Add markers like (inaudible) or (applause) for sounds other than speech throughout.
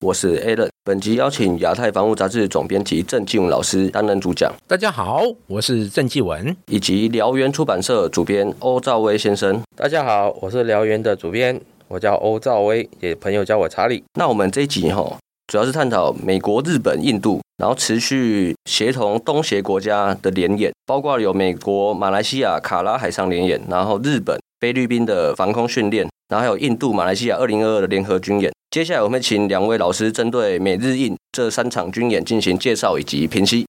我是 Alan，本集邀请亚太防务杂志总编辑郑继文老师担任主讲。大家好，我是郑继文，以及辽源出版社主编欧兆威先生。大家好，我是辽源的主编，我叫欧兆威，也朋友叫我查理。那我们这一集哈，主要是探讨美国、日本、印度，然后持续协同东协国家的联演，包括有美国、马来西亚卡拉海上联演，然后日本、菲律宾的防空训练，然后还有印度、马来西亚二零二二的联合军演。接下来我们请两位老师针对美日印这三场军演进行介绍以及评析。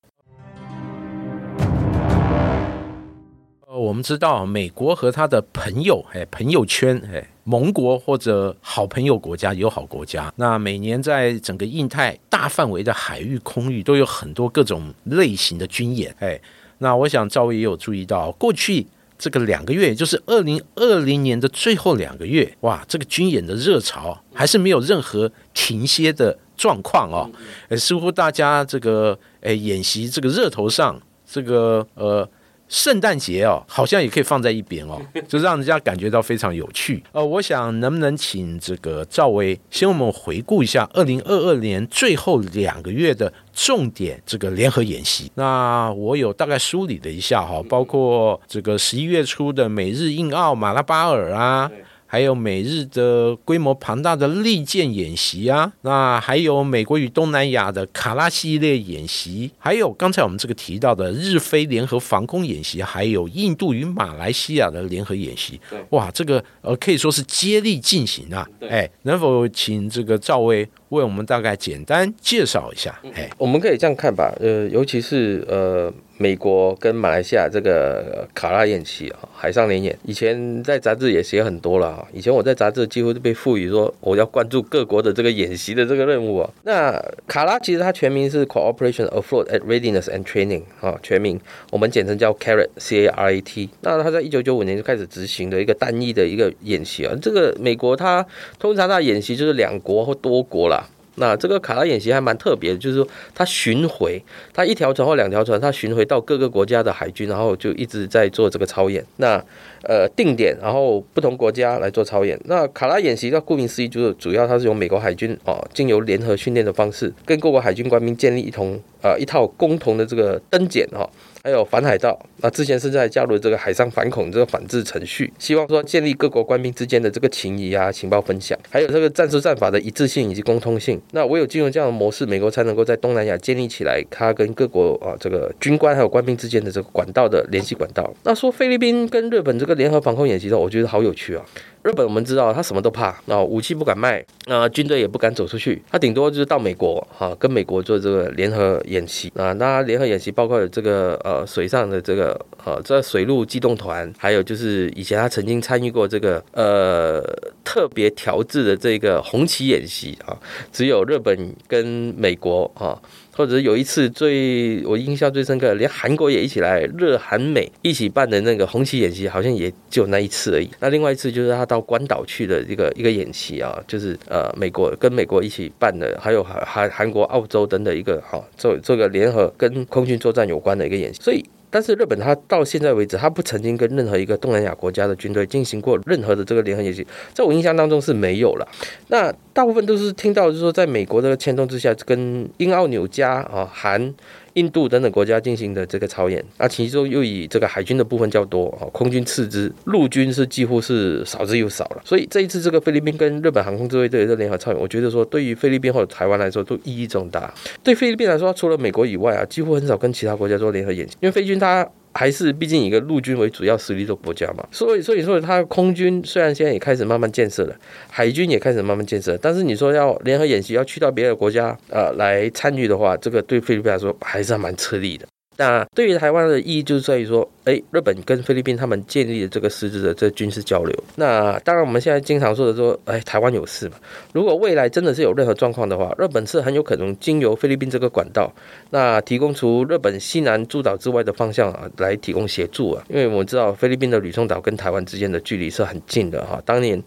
呃，我们知道美国和他的朋友，哎，朋友圈，哎，盟国或者好朋友国家、友好国家，那每年在整个印太大范围的海域、空域都有很多各种类型的军演，哎，那我想赵薇也有注意到过去。这个两个月，也就是二零二零年的最后两个月，哇，这个军演的热潮还是没有任何停歇的状况哦。呃，似乎大家这个诶演习这个热头上，这个呃。圣诞节哦，好像也可以放在一边哦，(laughs) 就让人家感觉到非常有趣。呃，我想能不能请这个赵薇先我们回顾一下二零二二年最后两个月的重点这个联合演习？那我有大概梳理了一下哈，包括这个十一月初的美日印澳马拉巴尔啊。还有美日的规模庞大的利剑演习啊，那还有美国与东南亚的卡拉系列演习，还有刚才我们这个提到的日菲联合防空演习，还有印度与马来西亚的联合演习。哇，这个呃可以说是接力进行啊。哎，能否请这个赵薇为我们大概简单介绍一下？哎，我们可以这样看吧，呃，尤其是呃。美国跟马来西亚这个卡拉演习啊，海上联演，以前在杂志也写很多了啊。以前我在杂志几乎都被赋予说我要关注各国的这个演习的这个任务啊。那卡拉其实它全名是 Cooperation Afloat at Readiness and Training 啊，全名我们简称叫 CARAT C A R A T。那它在一九九五年就开始执行的一个单一的一个演习啊。这个美国它通常它演习就是两国或多国啦。那这个卡拉演习还蛮特别的，就是说它巡回，它一条船或两条船，它巡回到各个国家的海军，然后就一直在做这个操演。那呃定点，然后不同国家来做操演。那卡拉演习，它顾名思义就是主要它是由美国海军哦，经由联合训练的方式，跟各国海军官兵建立一同呃一套共同的这个登检哈。还有反海盗，那之前是在加入这个海上反恐这个反制程序，希望说建立各国官兵之间的这个情谊啊、情报分享，还有这个战术战法的一致性以及共通性。那唯有进入这样的模式，美国才能够在东南亚建立起来它跟各国啊这个军官还有官兵之间的这个管道的联系管道。那说菲律宾跟日本这个联合防空演习的，我觉得好有趣啊。日本我们知道，他什么都怕，啊，武器不敢卖，那，军队也不敢走出去，他顶多就是到美国，哈，跟美国做这个联合演习，啊，那联合演习包括有这个呃水上的这个呃这水陆机动团，还有就是以前他曾经参与过这个呃特别调制的这个红旗演习啊，只有日本跟美国啊。或者有一次最我印象最深刻，连韩国也一起来，日韩美一起办的那个红旗演习，好像也就那一次而已。那另外一次就是他到关岛去的一个一个演习啊，就是呃美国跟美国一起办的，还有韩韩韩国、澳洲等等一个哈做这个联合跟空军作战有关的一个演习，所以。但是日本它到现在为止，它不曾经跟任何一个东南亚国家的军队进行过任何的这个联合演习，在我印象当中是没有了。那大部分都是听到就是说，在美国的牵动之下，跟英澳纽加啊韩。印度等等国家进行的这个操演，那其中又以这个海军的部分较多啊，空军次之，陆军是几乎是少之又少了。所以这一次这个菲律宾跟日本航空自卫队的联合操演，我觉得说对于菲律宾或者台湾来说都意义重大。对菲律宾来说，除了美国以外啊，几乎很少跟其他国家做联合演习，因为菲军它。还是毕竟一个陆军为主要实力的国家嘛，所以所以说它空军虽然现在也开始慢慢建设了，海军也开始慢慢建设，但是你说要联合演习要去到别的国家呃来参与的话，这个对菲律宾来说还是蛮吃力的。那对于台湾的意义就是在于说，哎，日本跟菲律宾他们建立了这个实质的这军事交流。那当然我们现在经常说的说，哎，台湾有事嘛？如果未来真的是有任何状况的话，日本是很有可能经由菲律宾这个管道，那提供除日本西南诸岛之外的方向啊，来提供协助啊。因为我们知道菲律宾的吕宋岛跟台湾之间的距离是很近的哈。当年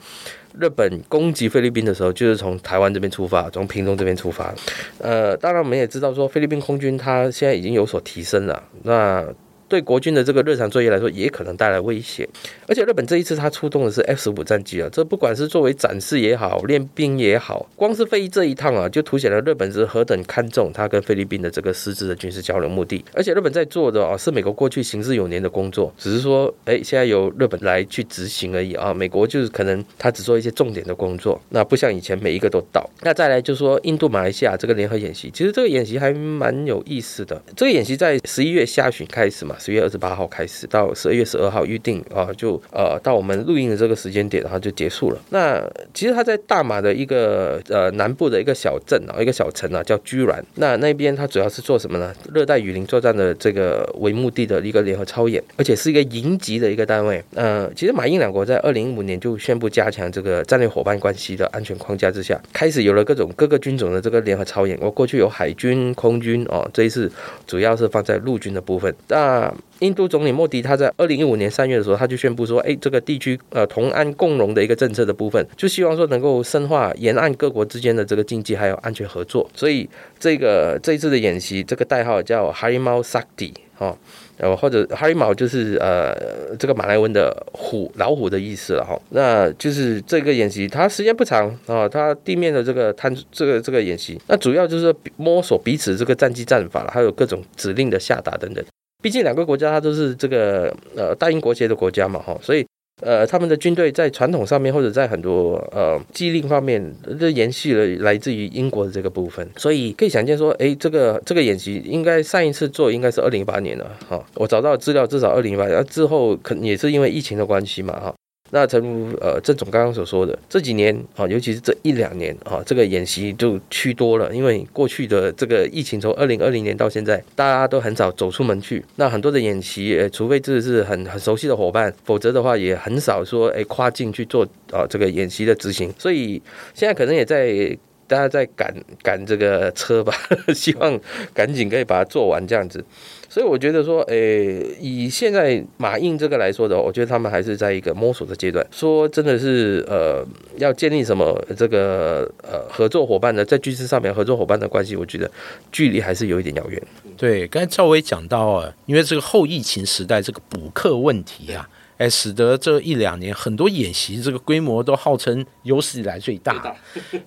日本攻击菲律宾的时候，就是从台湾这边出发，从屏东这边出发。呃，当然我们也知道说，菲律宾空军它现在已经有所提升了。那对国军的这个日常作业来说，也可能带来威胁。而且日本这一次他出动的是 F 十五战机啊，这不管是作为展示也好，练兵也好，光是飞这一趟啊，就凸显了日本是何等看重他跟菲律宾的这个实质的军事交流目的。而且日本在做的啊，是美国过去行之有年的工作，只是说，哎，现在由日本来去执行而已啊。美国就是可能他只做一些重点的工作，那不像以前每一个都到。那再来就说印度马来西亚这个联合演习，其实这个演习还蛮有意思的。这个演习在十一月下旬开始嘛。十月二十八号开始，到十二月十二号预定啊，就呃到我们录音的这个时间点，然后就结束了。那其实他在大马的一个呃南部的一个小镇啊，一个小城啊，叫居然。那那边他主要是做什么呢？热带雨林作战的这个为目的的一个联合操演，而且是一个营级的一个单位。呃，其实马印两国在二零一五年就宣布加强这个战略伙伴关系的安全框架之下，开始有了各种各个军种的这个联合操演。我过去有海军、空军哦，这一次主要是放在陆军的部分。那印度总理莫迪他在二零一五年三月的时候，他就宣布说，哎，这个地区呃同安共荣的一个政策的部分，就希望说能够深化沿岸各国之间的这个经济还有安全合作。所以这个这一次的演习，这个代号叫哈里猫萨迪哦，呃或者哈里猫就是呃这个马来文的虎老虎的意思了哈。那就是这个演习，它时间不长啊，它地面的这个探这个这个演习，那主要就是摸索彼此这个战机战法还有各种指令的下达等等。毕竟两个国家它都是这个呃大英国协的国家嘛哈，所以呃他们的军队在传统上面或者在很多呃机令方面都延续了来自于英国的这个部分，所以可以想见说，哎，这个这个演习应该上一次做应该是二零一八年了哈，我找到资料至少二零一八年，之后可也是因为疫情的关系嘛哈。那正如呃郑总刚刚所说的，这几年啊，尤其是这一两年啊，这个演习就趋多了。因为过去的这个疫情从二零二零年到现在，大家都很少走出门去。那很多的演习，呃，除非这是很很熟悉的伙伴，否则的话也很少说哎跨境去做啊这个演习的执行。所以现在可能也在大家在赶赶这个车吧，(laughs) 希望赶紧可以把它做完这样子。所以我觉得说，诶，以现在马印这个来说的话，我觉得他们还是在一个摸索的阶段。说真的是，呃，要建立什么这个呃合作伙伴呢，在军事上面合作伙伴的关系，我觉得距离还是有一点遥远。对，刚才赵薇讲到啊，因为这个后疫情时代这个补课问题啊，哎，使得这一两年很多演习这个规模都号称有史以来最大。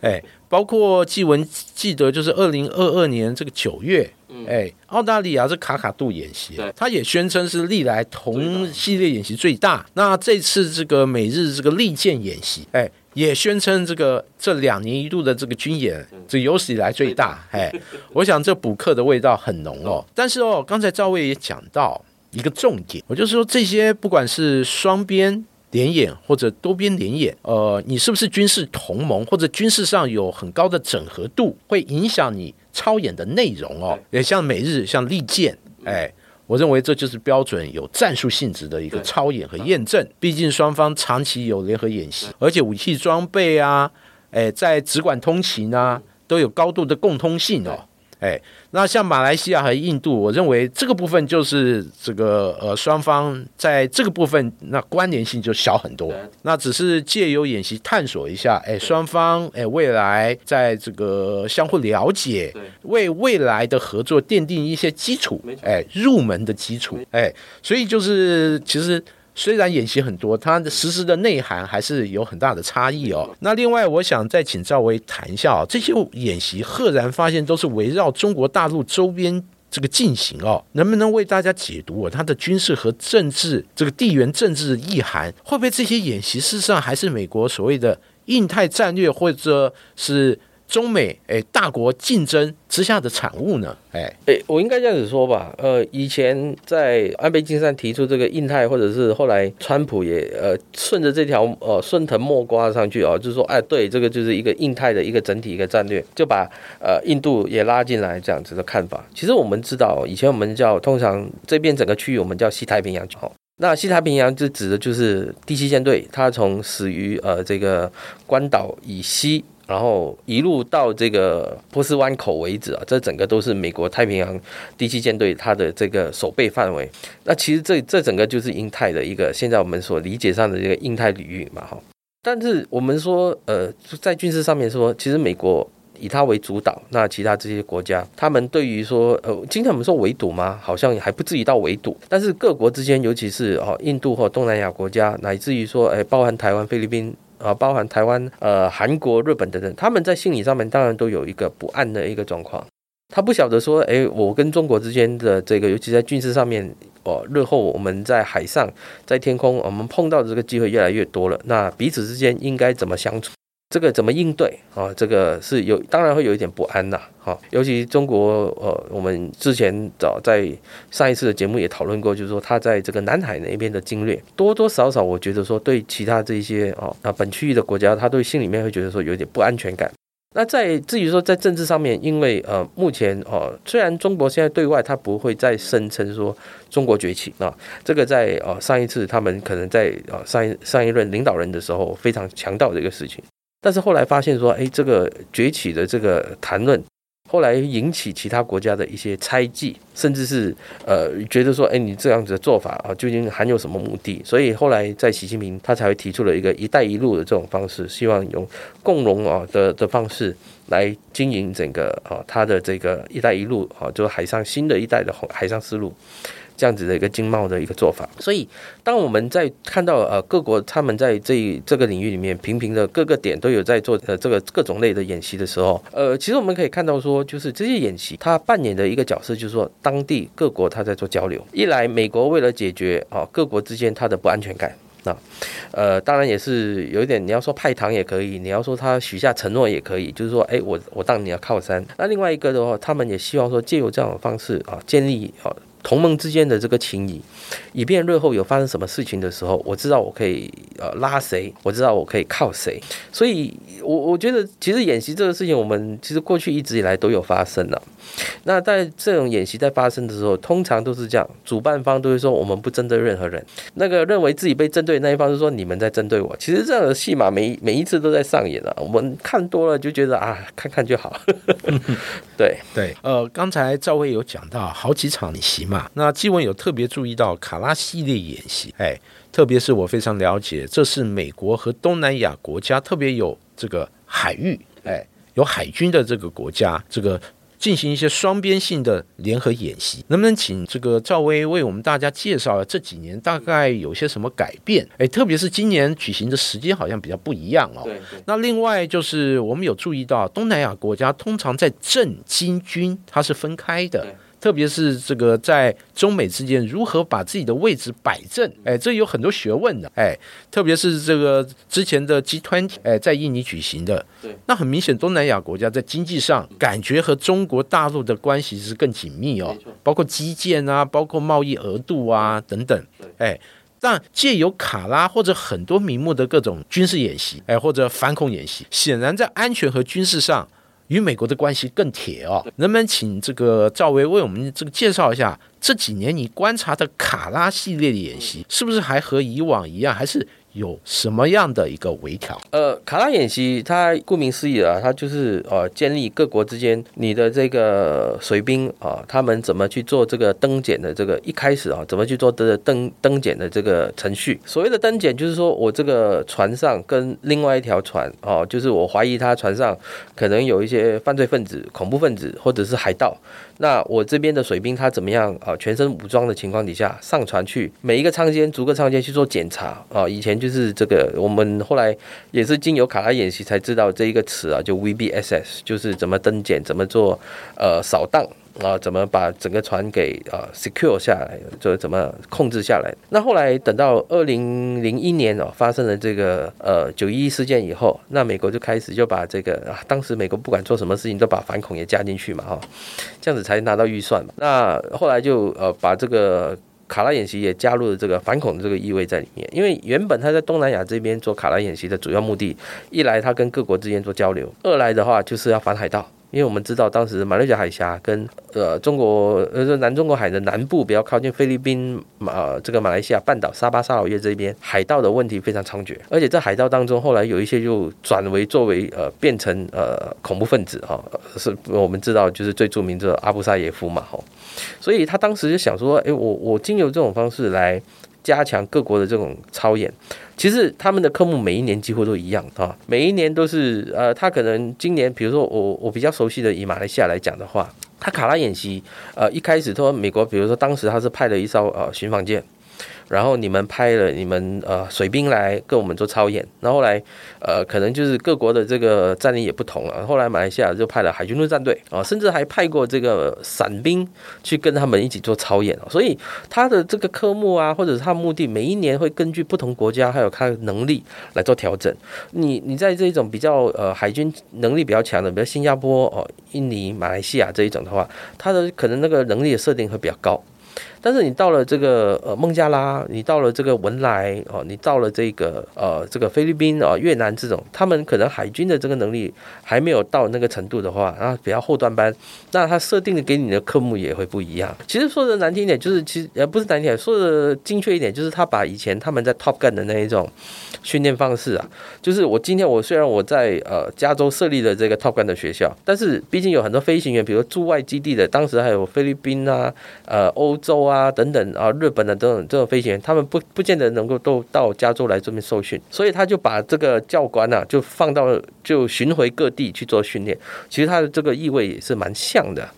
哎，包括纪文记得就是二零二二年这个九月。哎，澳大利亚是卡卡杜演习，他也宣称是历来同系列演习最大。那这次这个美日这个利剑演习，哎，也宣称这个这两年一度的这个军演，这有史以来最大。哎，我想这补课的味道很浓哦。(laughs) 但是哦，刚才赵薇也讲到一个重点，我就是说这些不管是双边联演或者多边联演，呃，你是不是军事同盟或者军事上有很高的整合度，会影响你。操演的内容哦，也像美日像利剑，哎，我认为这就是标准有战术性质的一个操演和验证。毕竟双方长期有联合演习，而且武器装备啊，哎，在直管通勤啊，都有高度的共通性哦。哎，那像马来西亚和印度，我认为这个部分就是这个呃，双方在这个部分那关联性就小很多。那只是借由演习探索一下，哎，双方哎未来在这个相互了解，为未来的合作奠定一些基础，哎，入门的基础，哎，所以就是其实。虽然演习很多，它的实施的内涵还是有很大的差异哦。那另外，我想再请赵薇谈一下哦，这些演习赫然发现都是围绕中国大陆周边这个进行哦，能不能为大家解读它的军事和政治这个地缘政治的意涵？会不会这些演习事实上还是美国所谓的印太战略，或者是？中美哎大国竞争之下的产物呢？哎，诶，我应该这样子说吧，呃，以前在安倍晋三提出这个印太，或者是后来川普也呃顺着这条呃顺藤摸瓜上去哦，就是说，哎，对，这个就是一个印太的一个整体一个战略，就把呃印度也拉进来这样子的看法。其实我们知道，以前我们叫通常这边整个区域我们叫西太平洋，好，那西太平洋就指的就是第七舰队，它从始于呃这个关岛以西。然后一路到这个波斯湾口为止啊，这整个都是美国太平洋第七舰队它的这个守备范围。那其实这这整个就是印太的一个现在我们所理解上的这个印太领域嘛，哈。但是我们说，呃，在军事上面说，其实美国以它为主导，那其他这些国家，他们对于说，呃，今天我们说围堵吗？好像还不至于到围堵。但是各国之间，尤其是哦，印度或东南亚国家，乃至于说，哎，包含台湾、菲律宾。啊，包含台湾、呃、韩国、日本等等，他们在心理上面当然都有一个不安的一个状况。他不晓得说，哎，我跟中国之间的这个，尤其在军事上面，哦，日后我们在海上、在天空，我们碰到的这个机会越来越多了。那彼此之间应该怎么相处？这个怎么应对啊？这个是有，当然会有一点不安呐。哈，尤其中国，呃，我们之前早在上一次的节目也讨论过，就是说他在这个南海那边的经略，多多少少我觉得说对其他这些哦啊本区域的国家，他对心里面会觉得说有点不安全感。那在至于说在政治上面，因为呃目前哦虽然中国现在对外他不会再声称说中国崛起啊，这个在呃上一次他们可能在呃上一上一任领导人的时候非常强调的一个事情。但是后来发现说，哎，这个崛起的这个谈论，后来引起其他国家的一些猜忌，甚至是呃觉得说，哎，你这样子的做法啊，究竟含有什么目的？所以后来在习近平他才会提出了一个“一带一路”的这种方式，希望用共荣啊的的方式来经营整个啊他的这个“一带一路”啊，就是海上新的一代的海上丝路。这样子的一个经贸的一个做法，所以当我们在看到呃各国他们在这这个领域里面频频的各个点都有在做呃这个各种类的演习的时候，呃，其实我们可以看到说，就是这些演习它扮演的一个角色，就是说当地各国它在做交流。一来，美国为了解决啊各国之间它的不安全感，那呃当然也是有一点，你要说派糖也可以，你要说他许下承诺也可以，就是说，哎，我我当你的靠山。那另外一个的话，他们也希望说借由这样的方式啊，建立啊。同盟之间的这个情谊，以便日后有发生什么事情的时候，我知道我可以呃拉谁，我知道我可以靠谁。所以，我我觉得其实演习这个事情，我们其实过去一直以来都有发生了。那在这种演习在发生的时候，通常都是这样，主办方都会说我们不针对任何人。那个认为自己被针对的那一方是说你们在针对我。其实这样的戏码每每一次都在上演了，我们看多了就觉得啊，看看就好。(laughs) 对对，呃，刚才赵薇有讲到好几场演习，那基文有特别注意到卡拉系列演习，哎，特别是我非常了解，这是美国和东南亚国家特别有这个海域，哎，有海军的这个国家，这个。进行一些双边性的联合演习，能不能请这个赵薇为我们大家介绍这几年大概有些什么改变？哎，特别是今年举行的时间好像比较不一样哦。对。那另外就是我们有注意到，东南亚国家通常在政经军它是分开的。特别是这个在中美之间如何把自己的位置摆正，哎，这有很多学问的，哎，特别是这个之前的集团，哎，在印尼举行的，对，那很明显，东南亚国家在经济上感觉和中国大陆的关系是更紧密哦，包括基建啊，包括贸易额度啊等等，哎，但借由卡拉或者很多名目的各种军事演习，哎，或者反恐演习，显然在安全和军事上。与美国的关系更铁哦，能不能请这个赵薇为我们这个介绍一下这几年你观察的卡拉系列的演习，是不是还和以往一样，还是？有什么样的一个微调？呃，卡拉演习，它顾名思义啊，它就是呃，建立各国之间你的这个水兵啊，他们怎么去做这个登检的这个一开始啊，怎么去做的登登检的这个程序？所谓的登检，就是说我这个船上跟另外一条船哦，就是我怀疑他船上可能有一些犯罪分子、恐怖分子或者是海盗。那我这边的水兵他怎么样啊？全身武装的情况底下上船去每一个舱间逐个舱间去做检查啊？以前。就是这个，我们后来也是经由卡拉演习才知道这一个词啊，就 VBSS，就是怎么登检，怎么做呃扫荡。啊，怎么把整个船给啊 secure 下来，就怎么控制下来？那后来等到二零零一年哦，发生了这个呃九一一事件以后，那美国就开始就把这个啊，当时美国不管做什么事情都把反恐也加进去嘛，哈，这样子才拿到预算。那后来就呃把这个卡拉演习也加入了这个反恐的这个意味在里面，因为原本他在东南亚这边做卡拉演习的主要目的，一来他跟各国之间做交流，二来的话就是要反海盗。因为我们知道，当时马六甲海峡跟呃中国呃南中国海的南部比较靠近菲律宾马这个马来西亚半岛沙巴沙劳越这边海盗的问题非常猖獗，而且在海盗当中，后来有一些就转为作为呃变成呃恐怖分子哈，是我们知道就是最著名的阿布萨耶夫嘛哈，所以他当时就想说，哎，我我经由这种方式来。加强各国的这种操演，其实他们的科目每一年几乎都一样啊，每一年都是呃，他可能今年，比如说我我比较熟悉的以马来西亚来讲的话，他卡拉演习，呃，一开始说美国，比如说当时他是派了一艘呃巡防舰。然后你们派了你们呃水兵来跟我们做操演，然后来呃可能就是各国的这个战力也不同了。后来马来西亚就派了海军陆战队啊，甚至还派过这个伞兵去跟他们一起做操演所以他的这个科目啊，或者是他的目的，每一年会根据不同国家还有他的能力来做调整。你你在这种比较呃海军能力比较强的，比如新加坡哦、印尼、马来西亚这一种的话，他的可能那个能力的设定会比较高。但是你到了这个呃孟加拉，你到了这个文莱哦，你到了这个呃这个菲律宾啊越南这种，他们可能海军的这个能力还没有到那个程度的话，啊比较后端班，那他设定的给你的科目也会不一样。其实说的难听一点，就是其实呃不是难听点，说的精确一点，就是他把以前他们在 Top Gun 的那一种训练方式啊，就是我今天我虽然我在呃加州设立了这个 Top Gun 的学校，但是毕竟有很多飞行员，比如驻外基地的，当时还有菲律宾啊，呃欧洲啊。啊，等等啊，日本的这种这种飞行员，他们不不见得能够都到加州来这边受训，所以他就把这个教官呢，就放到就巡回各地去做训练。其实他的这个意味也是蛮像的，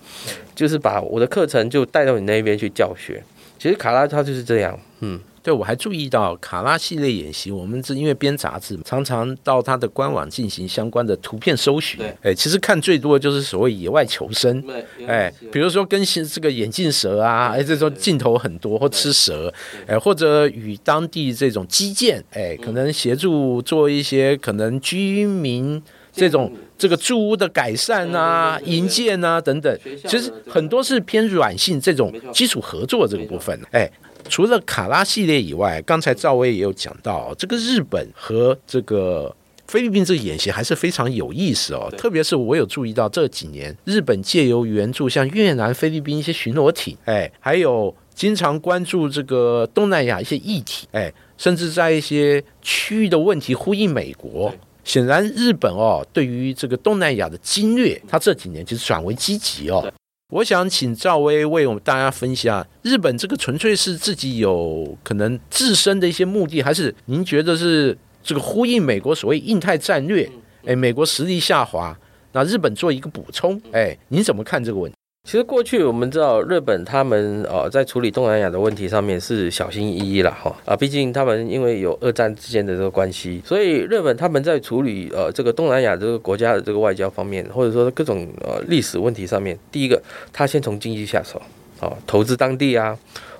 就是把我的课程就带到你那边去教学。其实卡拉他就是这样，嗯。对，我还注意到卡拉系列演习，我们是因为编杂志，常常到他的官网进行相关的图片搜寻。对，哎，其实看最多的就是所谓野外求生。对，哎，比如说跟这个眼镜蛇啊，哎，这种镜头很多，或吃蛇，哎，或者与当地这种基建，哎，可能协助做一些可能居民这种这个住屋的改善啊、营建啊等等，其实很多是偏软性这种基础合作这个部分。哎。除了卡拉系列以外，刚才赵薇也有讲到，这个日本和这个菲律宾这个演习还是非常有意思哦。特别是我有注意到这几年，日本借由援助像越南、菲律宾一些巡逻艇，哎，还有经常关注这个东南亚一些议题，哎，甚至在一些区域的问题呼应美国。显然，日本哦，对于这个东南亚的侵略，它这几年其实转为积极哦。我想请赵薇为我们大家分析啊，日本这个纯粹是自己有可能自身的一些目的，还是您觉得是这个呼应美国所谓印太战略？哎，美国实力下滑，那日本做一个补充，哎，您怎么看这个问题？其实过去我们知道日本他们呃在处理东南亚的问题上面是小心翼翼了哈啊，毕竟他们因为有二战之间的这个关系，所以日本他们在处理呃这个东南亚这个国家的这个外交方面，或者说各种呃历史问题上面，第一个他先从经济下手，啊，投资当地啊。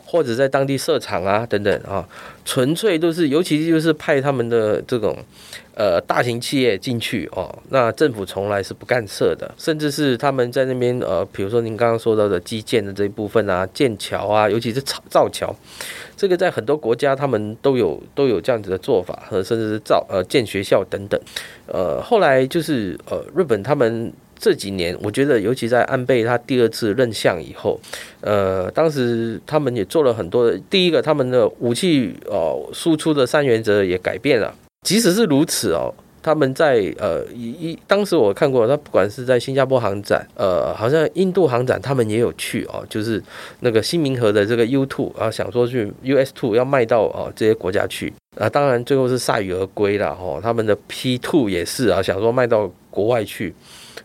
或者在当地设厂啊，等等啊，纯粹都是，尤其就是派他们的这种呃大型企业进去哦，那政府从来是不干涉的，甚至是他们在那边呃，比如说您刚刚说到的基建的这一部分啊，建桥啊，尤其是造造桥，这个在很多国家他们都有都有这样子的做法，和甚至是造呃建学校等等，呃，后来就是呃日本他们。这几年，我觉得尤其在安倍他第二次任相以后，呃，当时他们也做了很多。第一个，他们的武器哦输出的三原则也改变了。即使是如此哦，他们在呃一一当时我看过，他不管是在新加坡航展，呃，好像印度航展他们也有去哦，就是那个新民和的这个 U two 啊，想说去 US two 要卖到哦这些国家去。啊，当然最后是铩羽而归了哦。他们的 P two 也是啊，想说卖到国外去。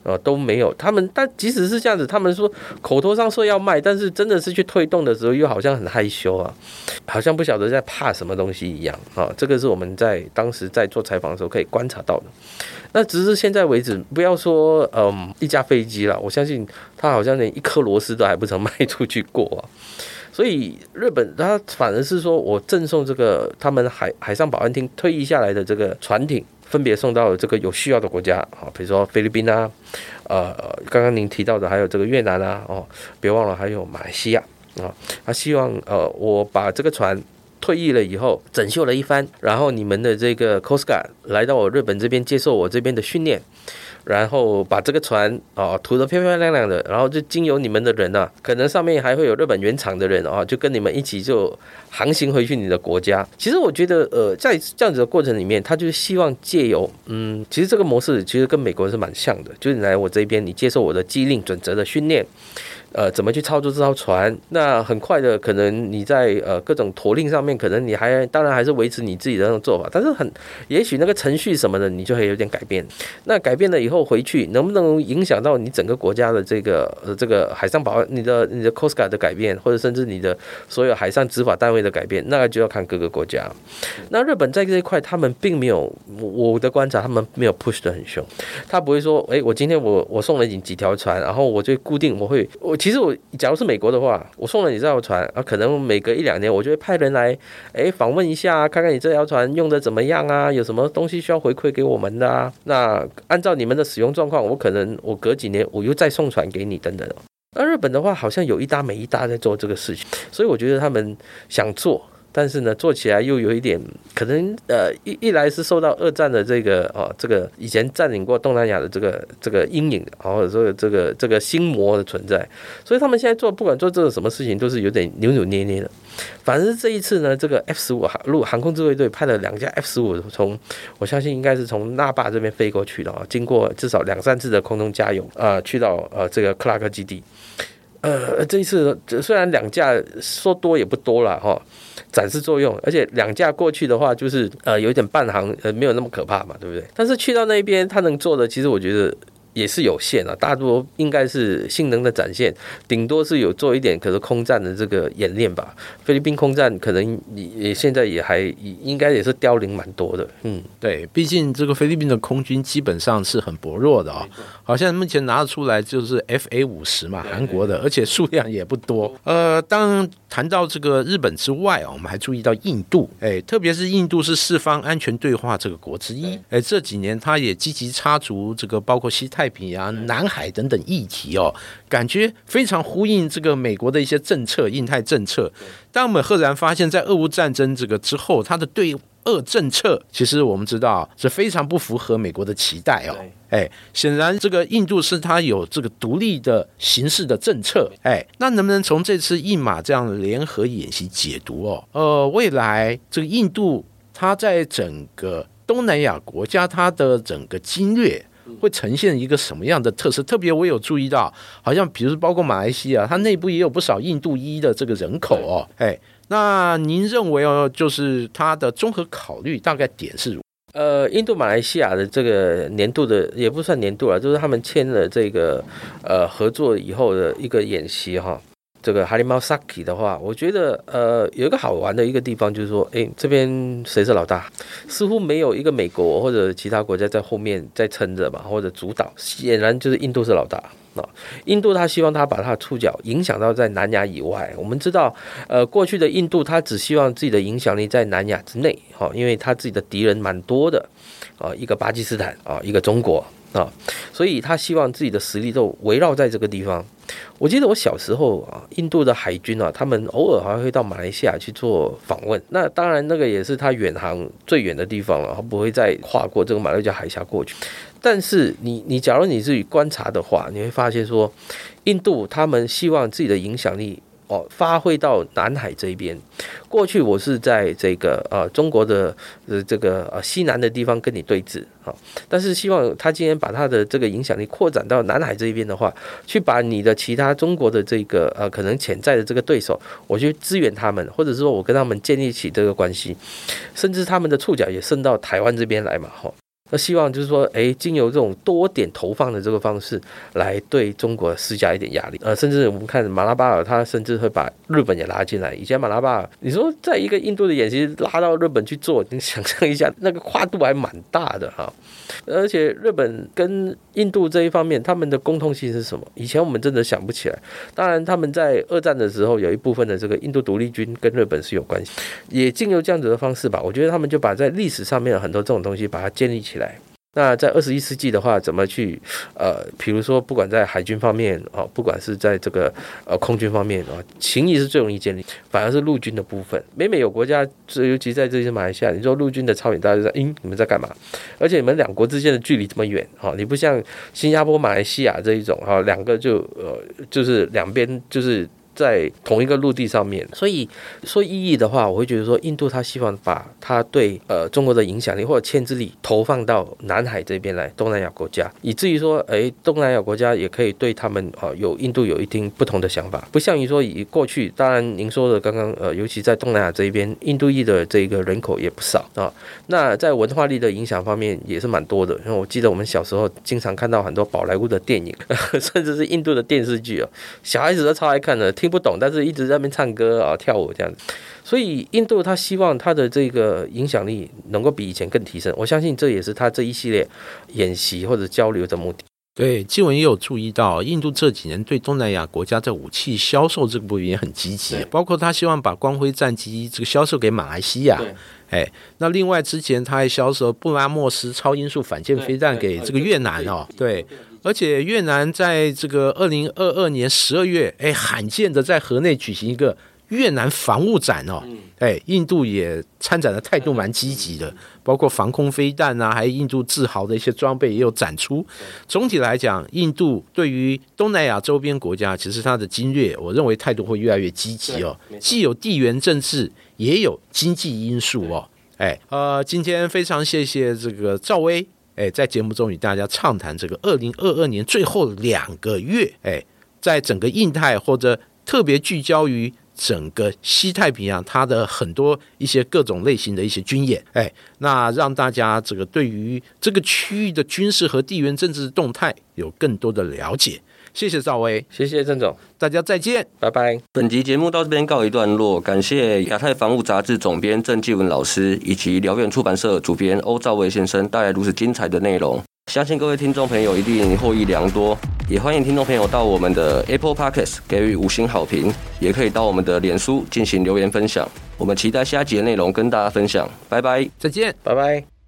呃，都没有。他们但即使是这样子，他们说口头上说要卖，但是真的是去推动的时候，又好像很害羞啊，好像不晓得在怕什么东西一样啊。这个是我们在当时在做采访的时候可以观察到的。那只是现在为止，不要说嗯一架飞机了，我相信他好像连一颗螺丝都还不曾 (laughs) 卖出去过啊。所以日本他反而是说我赠送这个他们海海上保安厅退役下来的这个船艇。分别送到这个有需要的国家啊，比如说菲律宾啊，呃，刚刚您提到的还有这个越南啊，哦，别忘了还有马来西亚啊。他希望呃，我把这个船退役了以后整修了一番，然后你们的这个 Costa 来到我日本这边接受我这边的训练。然后把这个船啊涂得漂漂亮亮的，然后就经由你们的人啊，可能上面还会有日本原厂的人啊，就跟你们一起就航行回去你的国家。其实我觉得，呃，在这样子的过程里面，他就是希望借由，嗯，其实这个模式其实跟美国是蛮像的，就是来我这边，你接受我的机令准则的训练。呃，怎么去操作这艘船？那很快的，可能你在呃各种驼令上面，可能你还当然还是维持你自己的那种做法，但是很也许那个程序什么的，你就会有点改变。那改变了以后回去，能不能影响到你整个国家的这个呃这个海上保安、你的你的 Coast Guard 的改变，或者甚至你的所有海上执法单位的改变，那就要看各个国家。那日本在这一块，他们并没有我的观察，他们没有 push 的很凶，他不会说，哎，我今天我我送了你几条船，然后我就固定我会我。其实我，假如是美国的话，我送了你这条船啊，可能每隔一两年，我就会派人来，哎，访问一下，看看你这条船用的怎么样啊，有什么东西需要回馈给我们的啊？那按照你们的使用状况，我可能我隔几年我又再送船给你等等。那日本的话，好像有一搭没一搭在做这个事情，所以我觉得他们想做。但是呢，做起来又有一点可能，呃，一一来是受到二战的这个哦，这个以前占领过东南亚的这个这个阴影，或者说这个这个心魔的存在，所以他们现在做不管做这个什么事情，都是有点扭扭捏捏的。反正这一次呢，这个 F 十五航陆航空自卫队派了两架 F 十五，从我相信应该是从那霸这边飞过去的啊，经过至少两三次的空中加油啊，去到呃这个克拉克基地。呃，这一次虽然两架说多也不多了哈。展示作用，而且两架过去的话，就是呃有点半航，呃没有那么可怕嘛，对不对？但是去到那边，他能做的，其实我觉得。也是有限啊，大多应该是性能的展现，顶多是有做一点，可是空战的这个演练吧。菲律宾空战可能也现在也还应该也是凋零蛮多的。嗯，对，毕竟这个菲律宾的空军基本上是很薄弱的啊，好像目前拿得出来就是 F A 五十嘛，韩国的，而且数量也不多。呃，当谈到这个日本之外啊，我们还注意到印度，哎，特别是印度是四方安全对话这个国之一，哎，这几年他也积极插足这个包括西太。太平洋、南海等等议题哦，感觉非常呼应这个美国的一些政策、印太政策。但我们赫然发现，在俄乌战争这个之后，它的对俄政策，其实我们知道是非常不符合美国的期待哦。哎，显然这个印度是它有这个独立的形式的政策。哎，那能不能从这次印马这样的联合演习解读哦？呃，未来这个印度它在整个东南亚国家，它的整个经略。会呈现一个什么样的特色？特别我有注意到，好像比如包括马来西亚，它内部也有不少印度裔的这个人口哦。哎，那您认为哦，就是它的综合考虑大概点是如？呃，印度马来西亚的这个年度的也不算年度了，就是他们签了这个呃合作以后的一个演习哈。这个哈利猫 Saki 的话，我觉得呃有一个好玩的一个地方，就是说，哎，这边谁是老大？似乎没有一个美国或者其他国家在后面在撑着吧，或者主导。显然就是印度是老大啊！印度他希望他把他的触角影响到在南亚以外。我们知道，呃，过去的印度他只希望自己的影响力在南亚之内，哈，因为他自己的敌人蛮多的啊，一个巴基斯坦啊，一个中国啊，所以他希望自己的实力都围绕在这个地方。我记得我小时候啊，印度的海军啊，他们偶尔还会到马来西亚去做访问。那当然，那个也是他远航最远的地方了，他不会再跨过这个马六甲海峡过去。但是你你假如你自己观察的话，你会发现说，印度他们希望自己的影响力哦发挥到南海这一边。过去我是在这个呃中国的呃这个呃西南的地方跟你对峙啊，但是希望他今天把他的这个影响力扩展到南海这一边的话，去把你的其他中国的这个呃可能潜在的这个对手，我去支援他们，或者是说我跟他们建立起这个关系，甚至他们的触角也伸到台湾这边来嘛，哈。那希望就是说，哎，经由这种多点投放的这个方式，来对中国施加一点压力。呃，甚至我们看马拉巴尔，他甚至会把日本也拉进来。以前马拉巴尔，你说在一个印度的演习拉到日本去做，你想象一下，那个跨度还蛮大的哈。而且日本跟印度这一方面，他们的共通性是什么？以前我们真的想不起来。当然，他们在二战的时候，有一部分的这个印度独立军跟日本是有关系，也经由这样子的方式吧。我觉得他们就把在历史上面很多这种东西把它建立起来。那在二十一世纪的话，怎么去呃，比如说不管在海军方面啊，不管是在这个呃空军方面啊，情谊是最容易建立，反而是陆军的部分。每每有国家，尤其在这些马来西亚，你说陆军的超远，大家就在，嗯，你们在干嘛？而且你们两国之间的距离这么远，哈，你不像新加坡、马来西亚这一种，哈，两个就呃，就是两边就是。在同一个陆地上面，所以说意义的话，我会觉得说，印度他希望把他对呃中国的影响力或者牵制力投放到南海这边来，东南亚国家，以至于说，哎，东南亚国家也可以对他们啊有印度有一定不同的想法，不像于说以过去，当然您说的刚刚呃，尤其在东南亚这一边，印度裔的这个人口也不少啊，那在文化力的影响方面也是蛮多的，因为我记得我们小时候经常看到很多宝莱坞的电影，(laughs) 甚至是印度的电视剧啊，小孩子都超爱看的，听。不懂，但是一直在那边唱歌啊、跳舞这样子，所以印度他希望他的这个影响力能够比以前更提升。我相信这也是他这一系列演习或者交流的目的。对，纪文也有注意到，印度这几年对东南亚国家在武器销售这个部分也很积极，包括他希望把光辉战机这个销售给马来西亚。哎，那另外之前他还销售布拉莫斯超音速反舰飞弹给这个越南哦。对。而且越南在这个二零二二年十二月，哎，罕见的在河内举行一个越南防务展哦，哎，印度也参展的态度蛮积极的，包括防空飞弹啊，还有印度自豪的一些装备也有展出。总体来讲，印度对于东南亚周边国家，其实它的经略，我认为态度会越来越积极哦，既有地缘政治，也有经济因素哦。哎，呃，今天非常谢谢这个赵薇。哎，在节目中与大家畅谈这个二零二二年最后两个月，哎，在整个印太或者特别聚焦于整个西太平洋，它的很多一些各种类型的一些军演，哎，那让大家这个对于这个区域的军事和地缘政治动态有更多的了解。谢谢赵薇，谢谢郑总，大家再见，拜拜。本集节目到这边告一段落，感谢亚太防务杂志总编郑继文老师以及辽远出版社主编欧兆威先生带来如此精彩的内容，相信各位听众朋友一定获益良多。也欢迎听众朋友到我们的 Apple Podcast 给予五星好评，也可以到我们的脸书进行留言分享。我们期待下集的内容跟大家分享，拜拜，再见，拜拜。